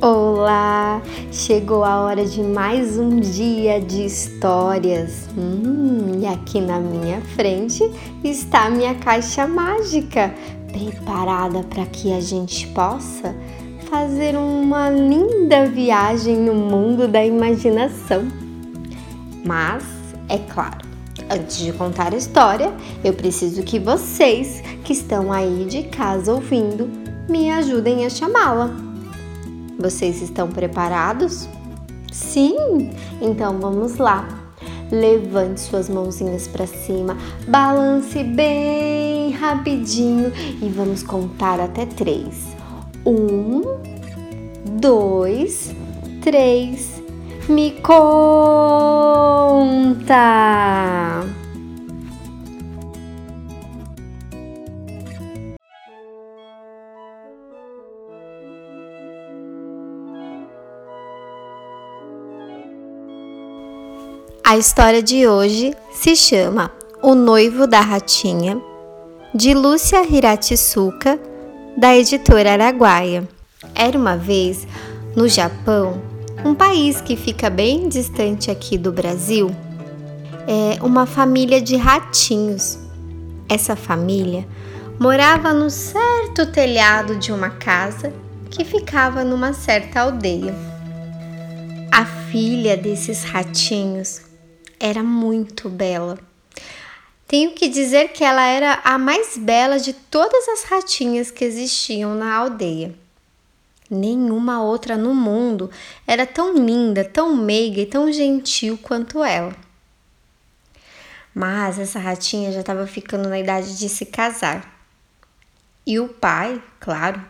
Olá! Chegou a hora de mais um dia de histórias. Hum, e aqui na minha frente está a minha caixa mágica, preparada para que a gente possa fazer uma linda viagem no mundo da imaginação. Mas, é claro, antes de contar a história, eu preciso que vocês que estão aí de casa ouvindo me ajudem a chamá-la. Vocês estão preparados? Sim? Então vamos lá. Levante suas mãozinhas para cima, balance bem rapidinho e vamos contar até três. Um, dois, três. Me conta! A história de hoje se chama O Noivo da Ratinha, de Lúcia Hiratsuka, da editora Araguaia. Era uma vez, no Japão, um país que fica bem distante aqui do Brasil, é uma família de ratinhos. Essa família morava no certo telhado de uma casa que ficava numa certa aldeia. A filha desses ratinhos era muito bela. Tenho que dizer que ela era a mais bela de todas as ratinhas que existiam na aldeia. Nenhuma outra no mundo era tão linda, tão meiga e tão gentil quanto ela. Mas essa ratinha já estava ficando na idade de se casar. E o pai, claro,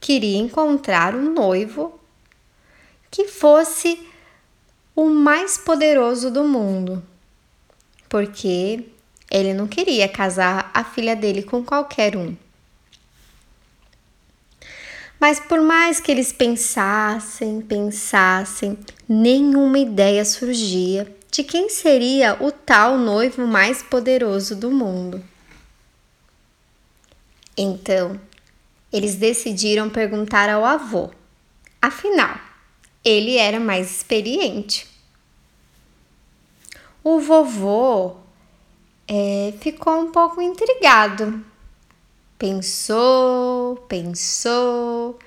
queria encontrar um noivo que fosse o mais poderoso do mundo, porque ele não queria casar a filha dele com qualquer um. Mas por mais que eles pensassem, pensassem, nenhuma ideia surgia de quem seria o tal noivo mais poderoso do mundo. Então, eles decidiram perguntar ao avô. Afinal, ele era mais experiente. O vovô é, ficou um pouco intrigado. Pensou, pensou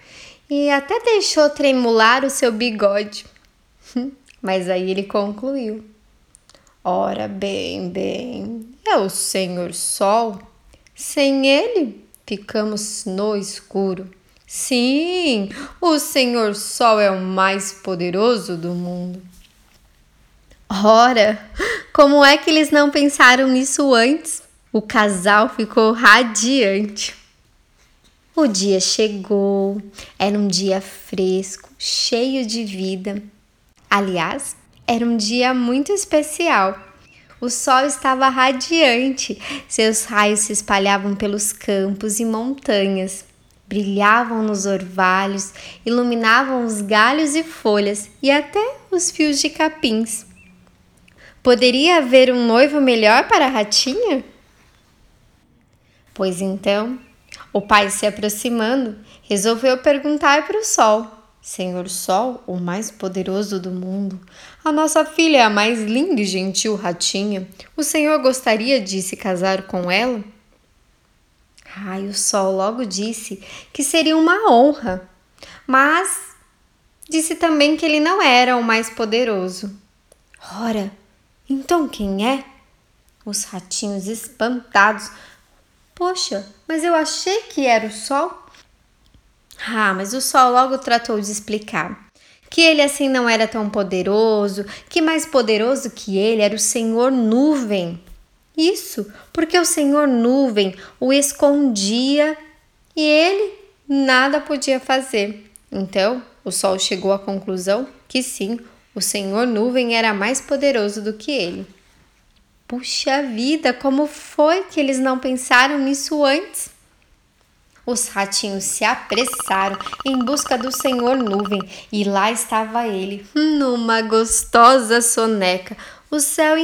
e até deixou tremular o seu bigode. Mas aí ele concluiu: Ora bem, bem, é o Senhor Sol. Sem ele, ficamos no escuro. Sim, o Senhor Sol é o mais poderoso do mundo. Ora, como é que eles não pensaram nisso antes? O casal ficou radiante. O dia chegou, era um dia fresco, cheio de vida. Aliás, era um dia muito especial. O sol estava radiante, seus raios se espalhavam pelos campos e montanhas brilhavam nos orvalhos, iluminavam os galhos e folhas e até os fios de capins. Poderia haver um noivo melhor para a ratinha? Pois então, o pai se aproximando, resolveu perguntar para o sol: Senhor Sol, o mais poderoso do mundo, a nossa filha é a mais linda e gentil ratinha. O senhor gostaria de se casar com ela? Ai, o sol logo disse que seria uma honra, mas disse também que ele não era o mais poderoso. Ora, então quem é? Os ratinhos espantados. Poxa, mas eu achei que era o sol. Ah, mas o sol logo tratou de explicar que ele assim não era tão poderoso, que mais poderoso que ele era o Senhor Nuvem. Isso, porque o Senhor nuvem o escondia e ele nada podia fazer. Então, o sol chegou à conclusão que sim, o Senhor nuvem era mais poderoso do que ele. Puxa vida, como foi que eles não pensaram nisso antes? Os ratinhos se apressaram em busca do Senhor Nuvem e lá estava ele, numa gostosa soneca, o céu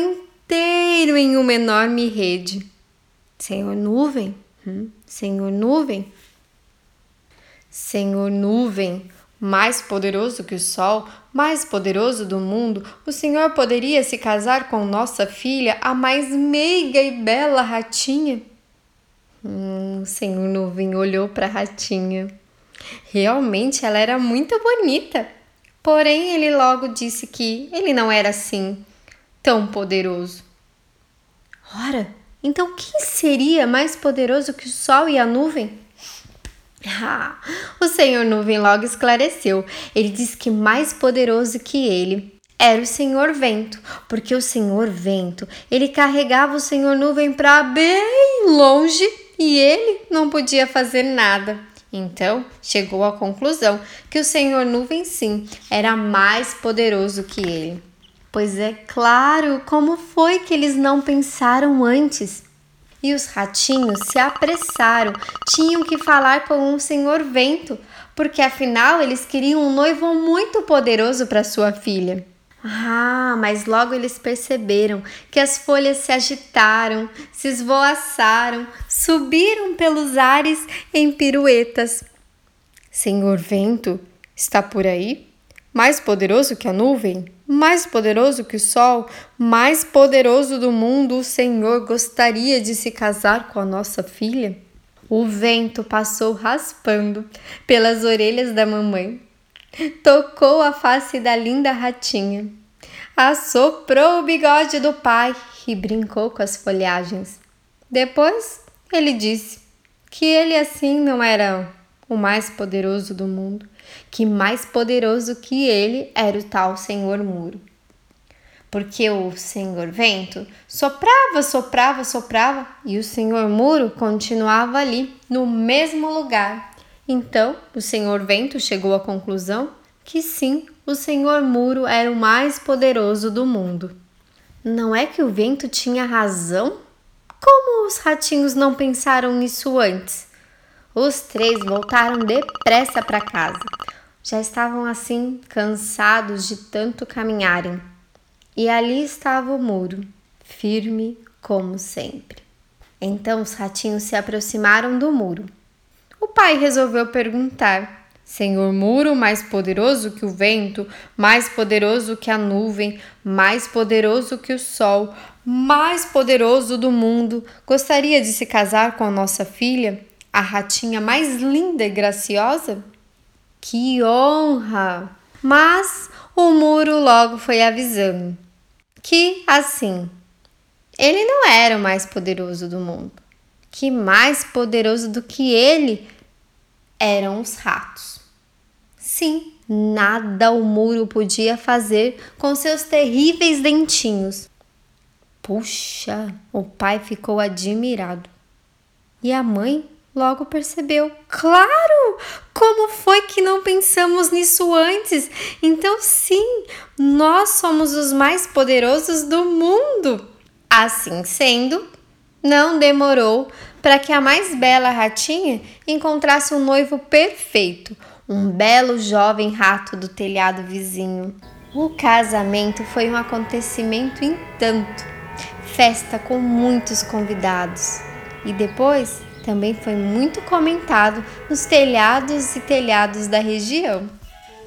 inteiro em uma enorme rede. Senhor nuvem, hum? Senhor nuvem, Senhor nuvem, mais poderoso que o sol, mais poderoso do mundo, o Senhor poderia se casar com nossa filha, a mais meiga e bela ratinha? Hum, o Senhor Nuvem olhou para a ratinha. Realmente ela era muito bonita. Porém, ele logo disse que ele não era assim tão poderoso. Ora, então quem seria mais poderoso que o sol e a nuvem? Ah, o Senhor Nuvem logo esclareceu. Ele disse que mais poderoso que ele era o Senhor Vento, porque o Senhor Vento, ele carregava o Senhor Nuvem para bem longe e ele não podia fazer nada. Então, chegou à conclusão que o Senhor Nuvem sim era mais poderoso que ele. Pois é claro, como foi que eles não pensaram antes? E os ratinhos se apressaram, tinham que falar com o Senhor Vento, porque afinal eles queriam um noivo muito poderoso para sua filha. Ah, mas logo eles perceberam que as folhas se agitaram, se esvoaçaram, subiram pelos ares em piruetas. Senhor Vento, está por aí? Mais poderoso que a nuvem? mais poderoso que o sol, mais poderoso do mundo, o Senhor gostaria de se casar com a nossa filha? O vento passou raspando pelas orelhas da mamãe, tocou a face da linda ratinha, assoprou o bigode do pai e brincou com as folhagens. Depois ele disse que ele assim não era o mais poderoso do mundo, que mais poderoso que ele era o tal Senhor Muro. Porque o Senhor Vento soprava, soprava, soprava e o Senhor Muro continuava ali, no mesmo lugar. Então o Senhor Vento chegou à conclusão que sim, o Senhor Muro era o mais poderoso do mundo. Não é que o vento tinha razão? Como os ratinhos não pensaram nisso antes? Os três voltaram depressa para casa. Já estavam assim cansados de tanto caminharem. E ali estava o muro, firme como sempre. Então os ratinhos se aproximaram do muro. O pai resolveu perguntar: Senhor muro, mais poderoso que o vento, mais poderoso que a nuvem, mais poderoso que o sol, mais poderoso do mundo, gostaria de se casar com nossa filha? A ratinha mais linda e graciosa? Que honra! Mas o muro logo foi avisando que, assim, ele não era o mais poderoso do mundo, que mais poderoso do que ele eram os ratos. Sim, nada o muro podia fazer com seus terríveis dentinhos. Puxa, o pai ficou admirado. E a mãe logo percebeu. Claro! Como foi que não pensamos nisso antes? Então, sim, nós somos os mais poderosos do mundo. Assim sendo, não demorou para que a mais bela ratinha encontrasse um noivo perfeito, um belo jovem rato do telhado vizinho. O casamento foi um acontecimento em tanto, festa com muitos convidados. E depois também foi muito comentado nos telhados e telhados da região.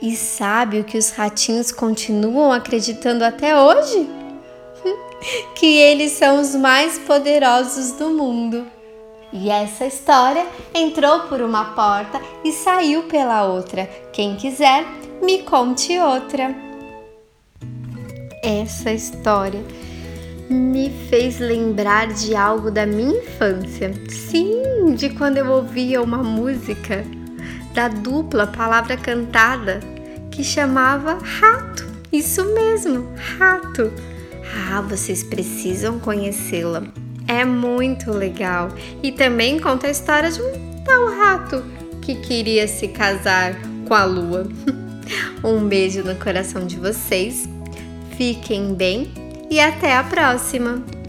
E sabe o que os ratinhos continuam acreditando até hoje? que eles são os mais poderosos do mundo. E essa história entrou por uma porta e saiu pela outra. Quem quiser, me conte outra. Essa história me fez lembrar de algo da minha infância. Sim, de quando eu ouvia uma música da dupla Palavra Cantada que chamava Rato. Isso mesmo, Rato. Ah, vocês precisam conhecê-la. É muito legal. E também conta a história de um tal rato que queria se casar com a lua. Um beijo no coração de vocês. Fiquem bem e até a próxima!